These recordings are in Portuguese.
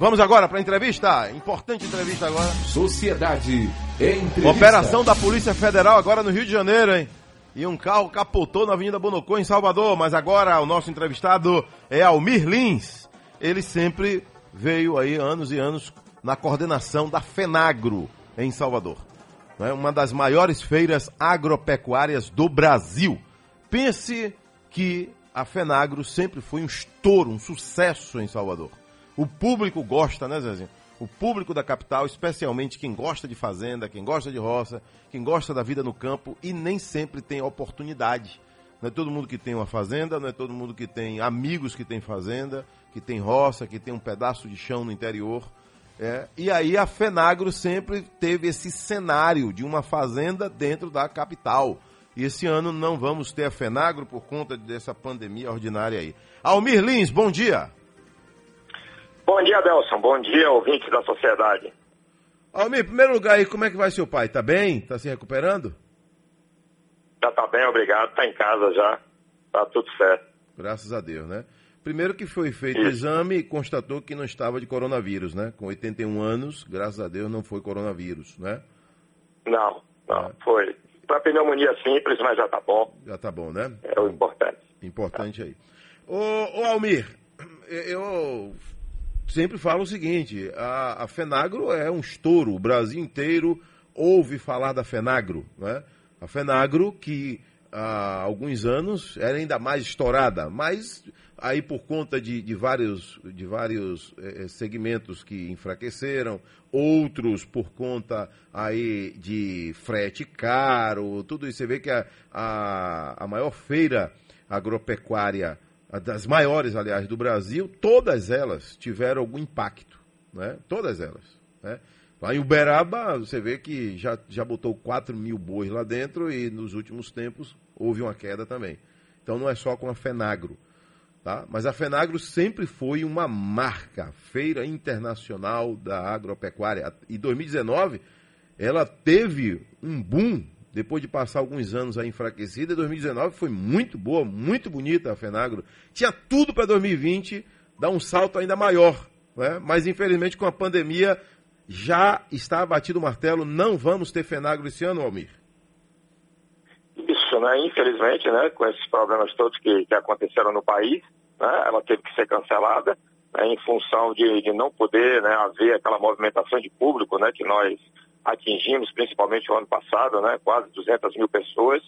Vamos agora para a entrevista. Importante entrevista agora. Sociedade Entrevista. Operação da Polícia Federal agora no Rio de Janeiro, hein? E um carro capotou na Avenida Bonocô, em Salvador. Mas agora o nosso entrevistado é Almir Lins. Ele sempre veio aí anos e anos na coordenação da FENAGRO em Salvador. É uma das maiores feiras agropecuárias do Brasil. Pense que a FENAGRO sempre foi um estouro, um sucesso em Salvador. O público gosta, né, Zezinho? O público da capital, especialmente quem gosta de fazenda, quem gosta de roça, quem gosta da vida no campo e nem sempre tem oportunidade. Não é todo mundo que tem uma fazenda, não é todo mundo que tem amigos que tem fazenda, que tem roça, que tem um pedaço de chão no interior. É, e aí a Fenagro sempre teve esse cenário de uma fazenda dentro da capital. E esse ano não vamos ter a Fenagro por conta dessa pandemia ordinária aí. Almir Lins, bom dia. Bom dia, Delson. Bom dia, ouvinte da sociedade. Almir, em primeiro lugar aí, como é que vai seu pai? Tá bem? Tá se recuperando? Já tá bem, obrigado. Tá em casa já. Tá tudo certo. Graças a Deus, né? Primeiro que foi feito o exame e constatou que não estava de coronavírus, né? Com 81 anos, graças a Deus não foi coronavírus, né? Não, não, é. foi. Para pneumonia simples, mas já tá bom. Já tá bom, né? É o importante. Importante aí. Ô, ô Almir, eu sempre falo o seguinte: a, a Fenagro é um estouro. O Brasil inteiro ouve falar da Fenagro. Né? A Fenagro, que há alguns anos era ainda mais estourada, mas aí por conta de, de vários, de vários eh, segmentos que enfraqueceram, outros por conta aí de frete caro, tudo isso. Você vê que a, a, a maior feira agropecuária das maiores, aliás, do Brasil, todas elas tiveram algum impacto, né? Todas elas, né? Lá em Uberaba, você vê que já, já botou 4 mil bois lá dentro e nos últimos tempos houve uma queda também. Então não é só com a Fenagro, tá? Mas a Fenagro sempre foi uma marca, Feira Internacional da Agropecuária. E 2019, ela teve um boom depois de passar alguns anos aí enfraquecida, 2019 foi muito boa, muito bonita a Fenagro. Tinha tudo para 2020 dar um salto ainda maior, né? mas infelizmente com a pandemia já está abatido o martelo, não vamos ter Fenagro esse ano, Almir. Isso, né? Infelizmente, né? Com esses problemas todos que, que aconteceram no país, né? Ela teve que ser cancelada né? em função de, de não poder né? haver aquela movimentação de público, né? Que nós atingimos, principalmente o ano passado, né, quase 200 mil pessoas,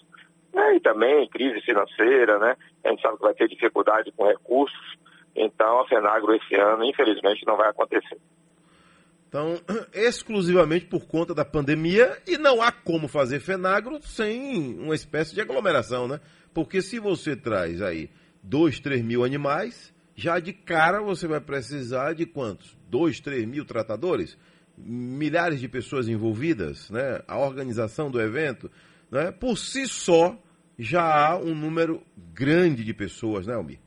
né, e também crise financeira, né, a gente sabe que vai ter dificuldade com recursos, então a FENAGRO esse ano, infelizmente, não vai acontecer. Então, exclusivamente por conta da pandemia, e não há como fazer FENAGRO sem uma espécie de aglomeração, né? Porque se você traz aí 2, 3 mil animais, já de cara você vai precisar de quantos? 2, 3 mil tratadores? Milhares de pessoas envolvidas, né? a organização do evento, né? por si só já há um número grande de pessoas, né, Almir?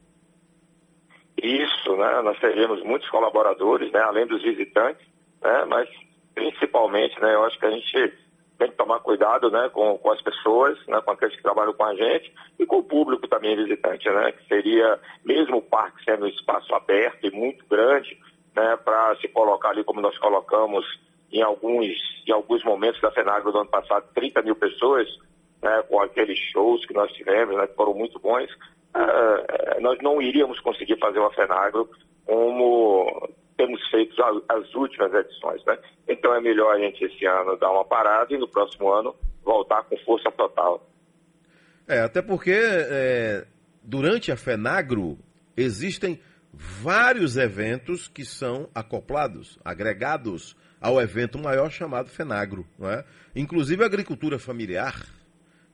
Isso, né? Nós teremos muitos colaboradores, né? Além dos visitantes, né? Mas principalmente, né? Eu acho que a gente tem que tomar cuidado, né? Com, com as pessoas, né? Com aqueles que trabalham com a gente e com o público também visitante, né? Que seria, mesmo o parque sendo um espaço aberto e muito grande, né, para se colocar ali como nós colocamos em alguns, em alguns momentos da FENAGRO do ano passado, 30 mil pessoas, né, com aqueles shows que nós tivemos, né, que foram muito bons, uh, nós não iríamos conseguir fazer uma FENAGRO como temos feito as últimas edições. Né? Então é melhor a gente esse ano dar uma parada e no próximo ano voltar com força total. É, até porque é, durante a FENAGRO existem vários eventos que são acoplados, agregados ao evento maior chamado FENAGRO. Não é? Inclusive a agricultura familiar,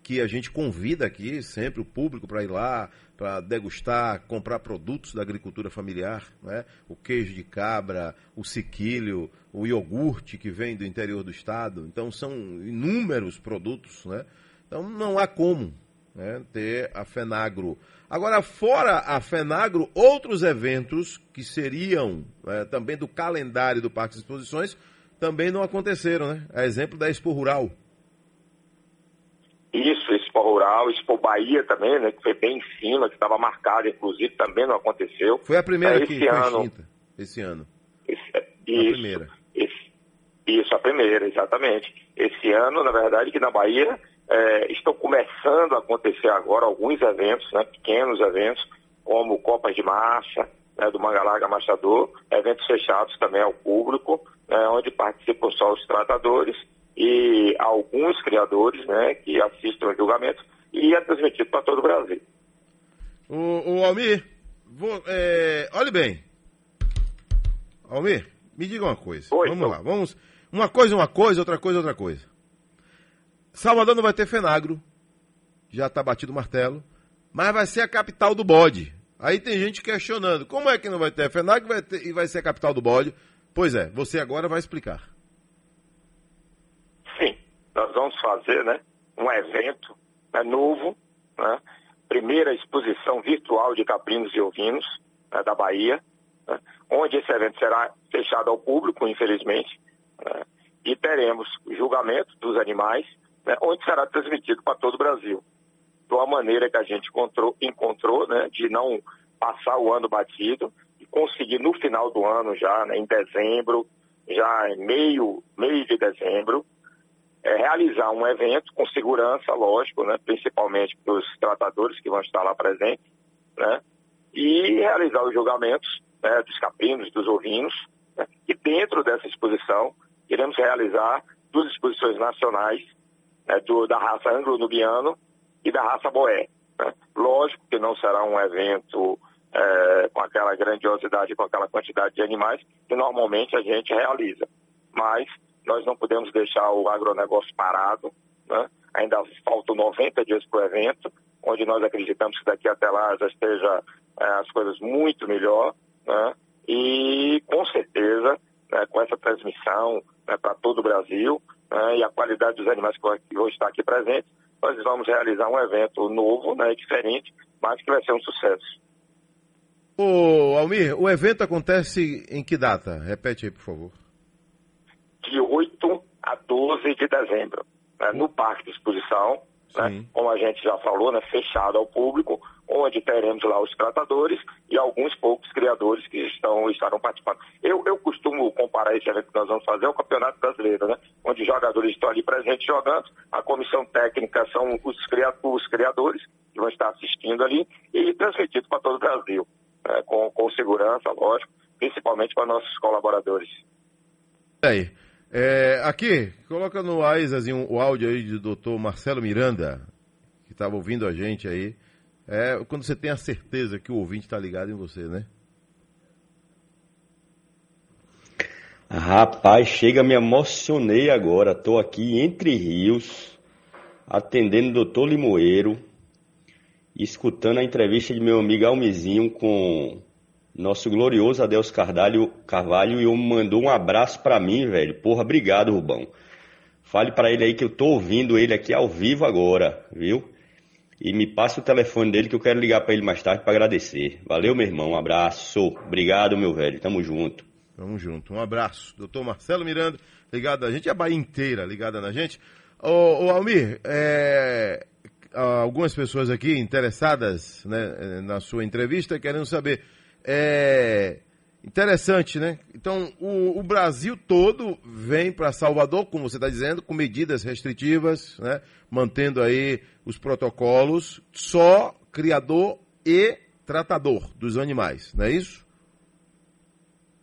que a gente convida aqui sempre o público para ir lá, para degustar, comprar produtos da agricultura familiar, é? o queijo de cabra, o sequilho, o iogurte que vem do interior do estado. Então são inúmeros produtos. Né? Então não há como né, ter a FENAGRO Agora, fora a FENAGRO, outros eventos que seriam é, também do calendário do Parque de Exposições também não aconteceram, né? A exemplo da Expo Rural. Isso, Expo Rural, Expo Bahia também, né? Que foi bem em cima, que estava marcada, inclusive, também não aconteceu. Foi a primeira é, que foi ano, extinta, esse ano. Esse, Isso, a primeira. Esse, isso, a primeira, exatamente. Esse ano, na verdade, que na Bahia é, estão começando a acontecer agora alguns eventos, né, pequenos eventos, como Copas de Marcha, né, do Mangalarga Machador, eventos fechados também ao público, né, onde participam só os tratadores e alguns criadores né, que assistem ao julgamento e é transmitido para todo o Brasil. O, o Almir, vou, é, olhe bem. Almir, me diga uma coisa. Oi, vamos lá, vamos. Uma coisa, uma coisa, outra coisa, outra coisa. Salvador não vai ter Fenagro, já está batido o martelo, mas vai ser a capital do bode. Aí tem gente questionando, como é que não vai ter Fenagro vai ter, e vai ser a capital do bode? Pois é, você agora vai explicar. Sim, nós vamos fazer né, um evento né, novo, né, primeira exposição virtual de caprinos e ovinos né, da Bahia, né, onde esse evento será fechado ao público, infelizmente, né, e teremos o julgamento dos animais, né, onde será transmitido para todo o Brasil. De uma maneira que a gente encontrou, encontrou né, de não passar o ano batido e conseguir no final do ano, já né, em dezembro, já em meio, meio de dezembro, é, realizar um evento com segurança, lógico, né, principalmente para os tratadores que vão estar lá presentes, né, e realizar os julgamentos né, dos caprinos, dos ovinos, né, e dentro dessa exposição iremos realizar duas exposições nacionais né, do, da raça anglo-nubiano e da raça boé. Né. Lógico que não será um evento é, com aquela grandiosidade, com aquela quantidade de animais que normalmente a gente realiza, mas nós não podemos deixar o agronegócio parado, né? ainda faltam 90 dias para o evento, onde nós acreditamos que daqui até lá já esteja é, as coisas muito melhor, né? e com certeza, né, com essa transmissão né, para todo o Brasil né, e a qualidade dos animais que vão estar aqui presentes, nós vamos realizar um evento novo, né, diferente, mas que vai ser um sucesso. Ô, Almir, o evento acontece em que data? Repete aí, por favor de 8 a 12 de dezembro, né, no Parque de Exposição, né, como a gente já falou, né, fechado ao público, onde teremos lá os tratadores e alguns poucos criadores que estão, estarão participando. Eu, eu costumo comparar esse evento que nós vamos fazer ao Campeonato Brasileiro, né, onde jogadores estão ali presentes jogando, a comissão técnica são os, criadores, os criadores que vão estar assistindo ali e transmitido para todo o Brasil, né, com, com segurança, lógico, principalmente para nossos colaboradores. Aí. É, aqui, coloca no Aizazinho o áudio aí do doutor Marcelo Miranda, que estava ouvindo a gente aí. É quando você tem a certeza que o ouvinte está ligado em você, né? Rapaz, chega, me emocionei agora. Estou aqui entre rios, atendendo o doutor Limoeiro, escutando a entrevista de meu amigo Almizinho com nosso glorioso Adeus Carvalho, Carvalho e mandou um abraço para mim, velho. Porra, obrigado, Rubão. Fale para ele aí que eu tô ouvindo ele aqui ao vivo agora, viu? E me passe o telefone dele que eu quero ligar para ele mais tarde para agradecer. Valeu, meu irmão. Um abraço. Obrigado, meu velho. Tamo junto. Tamo junto. Um abraço. Doutor Marcelo Miranda, ligado a gente, a Bahia inteira ligada na gente. Ô, ô Almir, é, algumas pessoas aqui interessadas né, na sua entrevista querendo saber é interessante, né? Então, o, o Brasil todo vem para Salvador, como você está dizendo, com medidas restritivas, né? mantendo aí os protocolos, só criador e tratador dos animais, não é isso?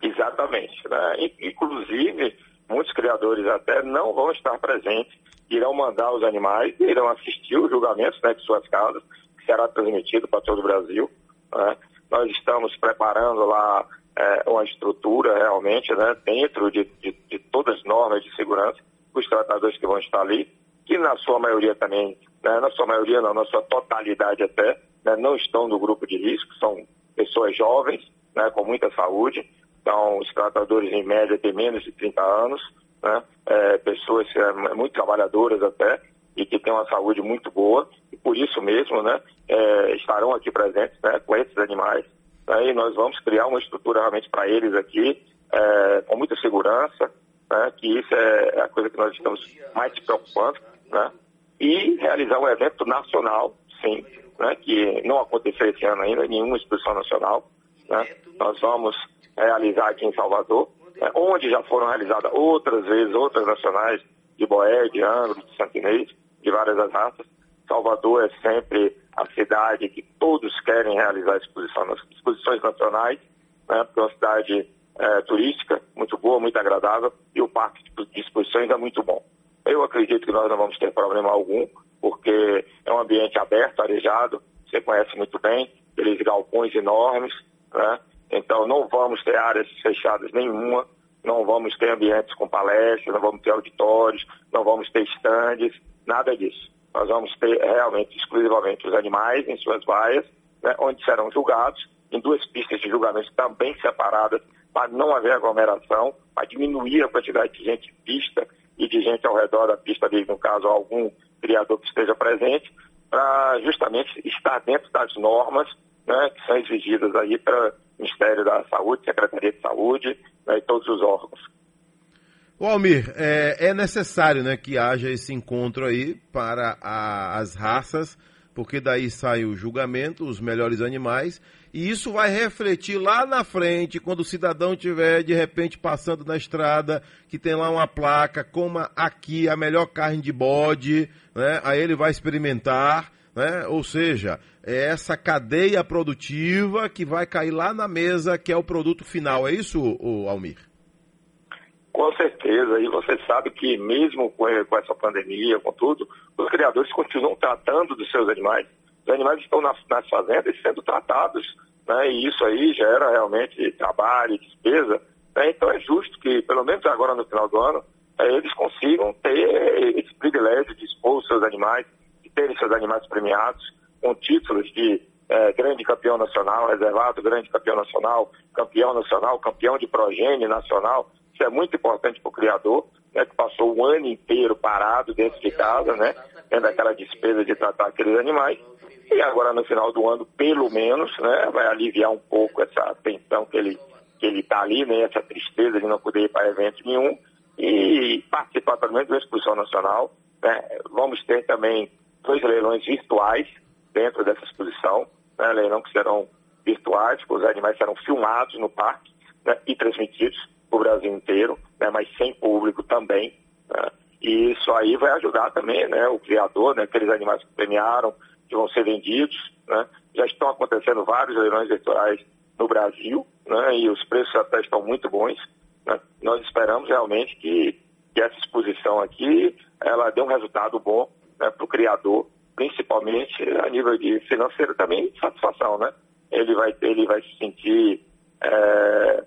Exatamente. Né? Inclusive, muitos criadores até não vão estar presentes, irão mandar os animais, irão assistir os julgamentos né, de suas casas, que será transmitido para todo o Brasil. Né? Nós estamos preparando lá é, uma estrutura realmente, né, dentro de, de, de, todas as normas de segurança, os tratadores que vão estar ali, que na sua maioria também, né, na sua maioria não, na sua totalidade até, né, não estão no grupo de risco, são pessoas jovens, né, com muita saúde, então os tratadores em média têm menos de 30 anos, né, é, pessoas é, muito trabalhadoras até, e que têm uma saúde muito boa, e por isso mesmo, né, é, estarão aqui presentes né, com esses animais. Né, e nós vamos criar uma estrutura realmente para eles aqui, é, com muita segurança, né, que isso é a coisa que nós estamos mais preocupando, né, e realizar um evento nacional, sim, né, que não aconteceu esse ano ainda, nenhuma exposição nacional. Né, nós vamos realizar aqui em Salvador, né, onde já foram realizadas outras vezes, outras nacionais de boé, de ângulo, de santinês, de várias das raças. Salvador é sempre a cidade que todos querem realizar exposição, exposições nacionais, né, porque é uma cidade é, turística muito boa, muito agradável, e o parque de exposições é muito bom. Eu acredito que nós não vamos ter problema algum, porque é um ambiente aberto, arejado, você conhece muito bem, aqueles galpões enormes, né? Então não vamos ter áreas fechadas nenhuma, não vamos ter ambientes com palestras, não vamos ter auditórios, não vamos ter estandes, nada disso. Nós vamos ter realmente, exclusivamente, os animais em suas vaias, né, onde serão julgados, em duas pistas de julgamento também separadas, para não haver aglomeração, para diminuir a quantidade de gente pista e de gente ao redor da pista, ali, no caso, algum criador que esteja presente, para justamente estar dentro das normas né, que são exigidas aí para o Ministério da Saúde, Secretaria de Saúde né, e todos os órgãos. O Almir, é, é, necessário né, que haja esse encontro aí para a, as raças, porque daí sai o julgamento, os melhores animais, e isso vai refletir lá na frente, quando o cidadão estiver de repente passando na estrada, que tem lá uma placa, coma aqui a melhor carne de bode, né? aí ele vai experimentar, né? ou seja, é essa cadeia produtiva que vai cair lá na mesa, que é o produto final. É isso, Almir? Com certeza, e você sabe que mesmo com, essa pandemia, com tudo, os criadores continuam tratando dos seus animais. Os animais estão nas, nas fazendas sendo tratados, né? e isso aí gera realmente trabalho, despesa. Né? Então é justo que, pelo menos agora no final do ano, é, eles consigam ter esse privilégio de expor os seus animais, de terem seus animais premiados com títulos de é, grande campeão nacional, reservado grande campeão nacional, campeão nacional, campeão de progênie nacional. Isso é muito importante para o criador, né, que passou o ano inteiro parado dentro de casa, né, tendo aquela despesa de tratar aqueles animais. E agora, no final do ano, pelo menos, né, vai aliviar um pouco essa tensão que ele que ele está ali, né, essa tristeza de não poder ir para evento nenhum e participar também da exposição nacional. Né. Vamos ter também dois leilões virtuais dentro dessa exposição, né, leilão que serão virtuais, os animais serão filmados no parque né, e transmitidos para o Brasil inteiro, né, mas sem público também. Né, e isso aí vai ajudar também né, o criador, né, aqueles animais que premiaram, que vão ser vendidos. Né? Já estão acontecendo vários leilões eleitorais no Brasil né? e os preços até estão muito bons. Né? Nós esperamos realmente que, que, essa exposição aqui ela dê um resultado bom né, para o criador, principalmente a nível de financeiro também de satisfação. Né? Ele, vai, ele vai se sentir é,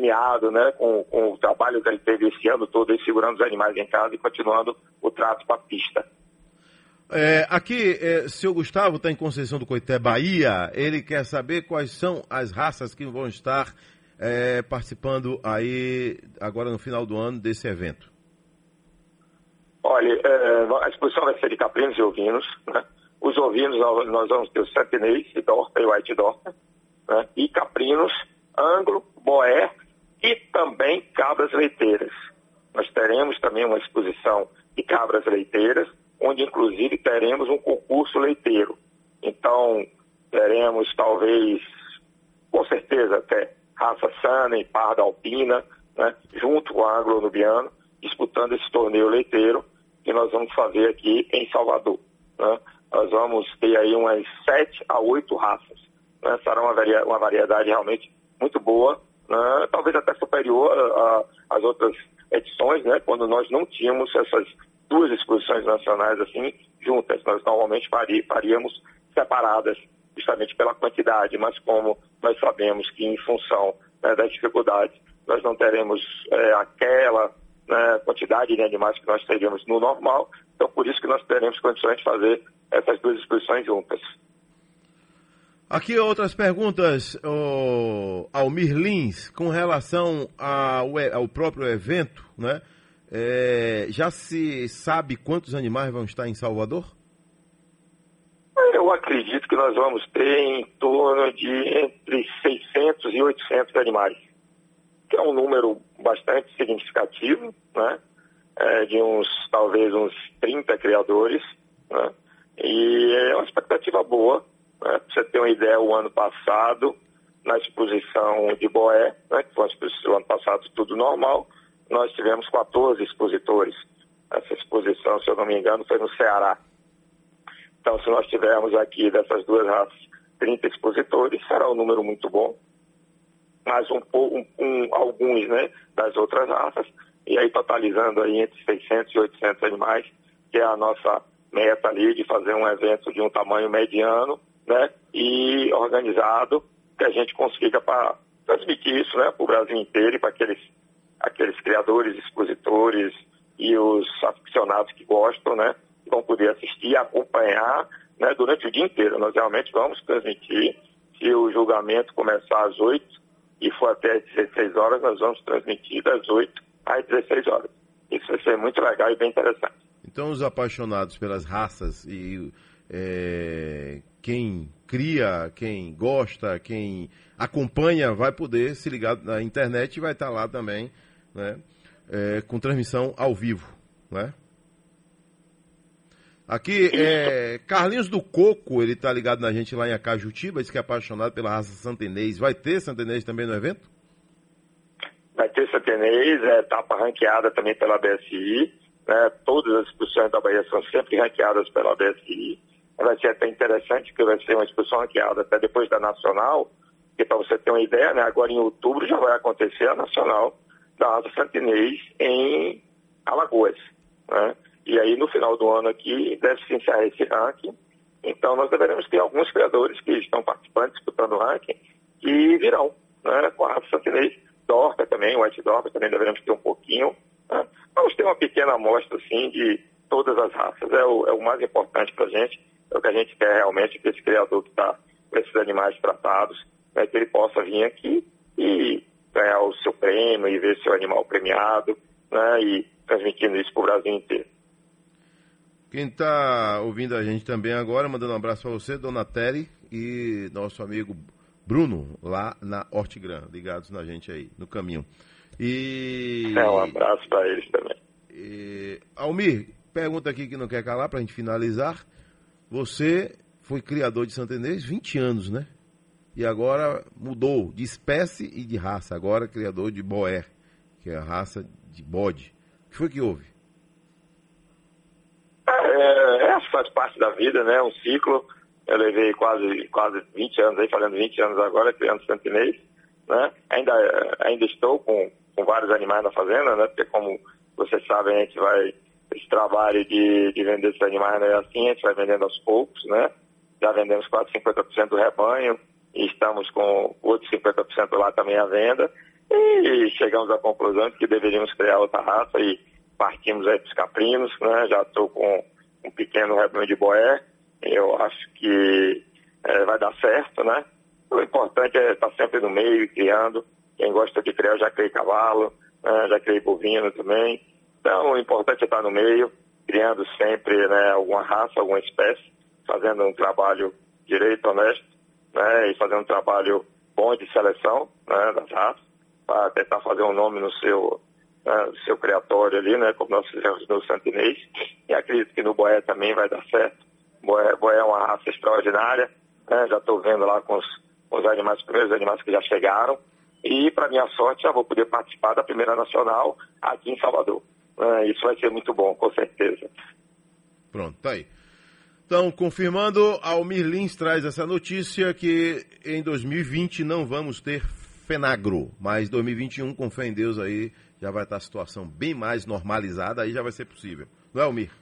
premiado né, com, com, o trabalho que ele teve esse ano todo, segurando os animais em casa e continuando o trato para a pista. É, aqui, é, seu Gustavo está em Conceição do Coité, Bahia. Ele quer saber quais são as raças que vão estar é, participando aí agora no final do ano desse evento. Olha, é, a exposição vai ser de caprinos e ovinos. Né? Os ovinos nós vamos ter o santinês, dorta e white dorta, né? e caprinos, ângulo, boé e também cabras leiteiras. Nós teremos também uma exposição de cabras leiteiras onde inclusive teremos um concurso leiteiro. Então, teremos talvez, com certeza até, raça sana e parda alpina, né, junto com a anglo-nubiano, disputando esse torneio leiteiro que nós vamos fazer aqui em Salvador. Né? Nós vamos ter aí umas sete a oito raças. Né? Será uma variedade realmente muito boa, né? talvez até superior às outras edições, né? quando nós não tínhamos essas duas exposições nacionais assim juntas. Nós normalmente faríamos separadas, justamente pela quantidade, mas como nós sabemos que em função né, das dificuldades nós não teremos é, aquela né, quantidade de animais que nós teríamos no normal, então por isso que nós teremos condições de fazer essas duas exposições juntas. Aqui outras perguntas, oh, Almir com relação ao, ao próprio evento, né? É, já se sabe quantos animais vão estar em Salvador? Eu acredito que nós vamos ter em torno de entre 600 e 800 animais, que é um número bastante significativo, né? É, de uns, talvez uns 30 criadores, né? E é uma expectativa boa, né? Pra você ter uma ideia, o ano passado na exposição de Boé, né, que foi exposição ano passado tudo normal, nós tivemos 14 expositores. Essa exposição, se eu não me engano, foi no Ceará. Então, se nós tivermos aqui dessas duas raças 30 expositores, será um número muito bom. Mais um, um, um, alguns né, das outras raças, e aí totalizando aí entre 600 e 800 animais, que é a nossa meta ali de fazer um evento de um tamanho mediano né, e organizado, que a gente consiga para transmitir isso né, para o Brasil inteiro e para aqueles, aqueles criadores, expositores e os aficionados que gostam, né, vão poder assistir e acompanhar né, durante o dia inteiro. Nós realmente vamos transmitir. Se o julgamento começar às 8 e for até às 16 horas, nós vamos transmitir das 8 às 16 horas. Isso vai ser muito legal e bem interessante. Então, os apaixonados pelas raças e é, quem cria, quem gosta, quem acompanha, vai poder se ligar na internet e vai estar lá também, né, é, com transmissão ao vivo, né? Aqui, é, Carlinhos do Coco, ele tá ligado na gente lá em Acajutiba, diz que é apaixonado pela raça santenês. Vai ter santenês também no evento? Vai ter santenês, é etapa ranqueada também pela BSI. Né? Todas as exposições da Bahia são sempre ranqueadas pela BSI. Vai ser até interessante, porque vai ser uma exposição ranqueada até depois da Nacional, que para você ter uma ideia, né, agora em outubro já vai acontecer a Nacional da raça santenês em Alagoas. Né? E aí, no final do ano aqui, deve se encerrar esse ranking. Então, nós deveremos ter alguns criadores que estão participando, disputando o ranking, que virão, né, com a raça santinês. Dorca também, o White Dorca também deveremos ter um pouquinho. Né? Vamos ter uma pequena amostra, assim, de todas as raças. É o, é o mais importante para a gente, é o que a gente quer realmente, que esse criador que está com esses animais tratados, né, que ele possa vir aqui e ganhar o seu prêmio e ver seu animal premiado, né, e transmitindo isso para o Brasil inteiro. Quem está ouvindo a gente também agora, mandando um abraço para você, Dona Terry e nosso amigo Bruno, lá na Hortigran, ligados na gente aí, no caminho. E... É, um abraço para eles também. E... Almir, pergunta aqui que não quer calar para a gente finalizar. Você foi criador de Santenês 20 anos, né? E agora mudou de espécie e de raça. Agora criador de Boer, que é a raça de bode. O que foi que houve? É, é, faz parte da vida, né? Um ciclo. Eu levei quase, quase 20 anos aí, falando 20 anos agora, criando santinês, né? Ainda, ainda estou com, com vários animais na fazenda, né? Porque como vocês sabem, a gente vai, esse trabalho de, de vender esses animais não é assim, a gente vai vendendo aos poucos, né? Já vendemos quase 50% do rebanho e estamos com outros 50% lá também à venda. E chegamos à conclusão de que deveríamos criar outra raça e partimos aí para os caprinos, né? Já estou com um pequeno rebanho de boé. Eu acho que é, vai dar certo, né? O importante é estar sempre no meio, criando. Quem gosta de criar, já criei cavalo, né? já criei bovino também. Então, o importante é estar no meio, criando sempre né, alguma raça, alguma espécie, fazendo um trabalho direito, honesto, né? E fazendo um trabalho bom de seleção né, das raças, para tentar fazer um nome no seu né, seu criatório ali, né, como nós fizemos no Santinês, e acredito que no Boé também vai dar certo. Boé, Boé é uma raça extraordinária, né, já estou vendo lá com os, os animais, os primeiros animais que já chegaram, e para minha sorte já vou poder participar da primeira nacional aqui em Salvador. É, isso vai ser muito bom, com certeza. Pronto, tá aí. Então, confirmando, Almir Lins traz essa notícia que em 2020 não vamos ter Fenagro, mas 2021, com fé em Deus aí, já vai estar a situação bem mais normalizada, aí já vai ser possível. Não é, Almir?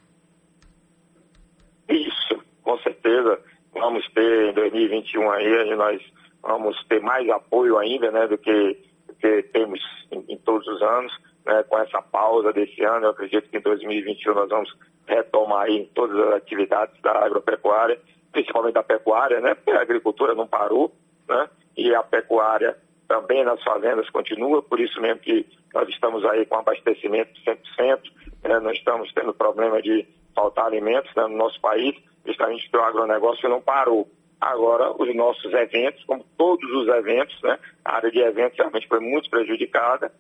Isso, com certeza. Vamos ter em 2021 aí, nós vamos ter mais apoio ainda, né, do que, que temos em, em, todos os anos, né, com essa pausa desse ano. Eu acredito que em 2021 nós vamos retomar aí todas as atividades da agropecuária, principalmente da pecuária, né, porque a agricultura não parou, né, e a pecuária também nas fazendas continua, por isso mesmo que nós estamos aí com abastecimento 100%, né? não estamos tendo problema de faltar alimentos né, no nosso país, justamente porque o agronegócio não parou. Agora, os nossos eventos, como todos os eventos, né, a área de eventos realmente foi muito prejudicada,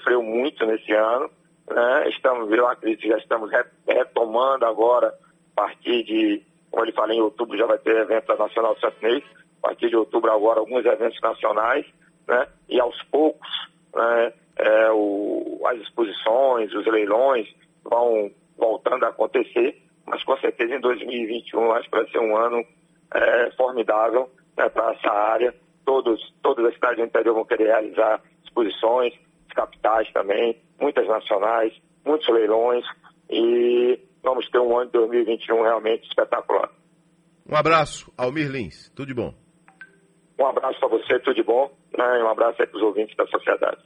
sofreu muito nesse ano. Né, estamos, eu acredito que já estamos retomando agora, a partir de, como ele falou, em outubro já vai ter evento Nacional Santinês, a partir de outubro agora, alguns eventos nacionais, né? E aos poucos, né, é, o, as exposições, os leilões vão voltando a acontecer, mas com certeza em 2021 acho que vai ser um ano é, formidável né, para essa área. Todos, todas as cidades do interior vão querer realizar exposições, capitais também, muitas nacionais, muitos leilões e vamos ter um ano de 2021 realmente espetacular. Um abraço, Almir Lins. Tudo de bom. Um abraço para você, tudo de bom. Né? Um abraço aí para os ouvintes da sociedade.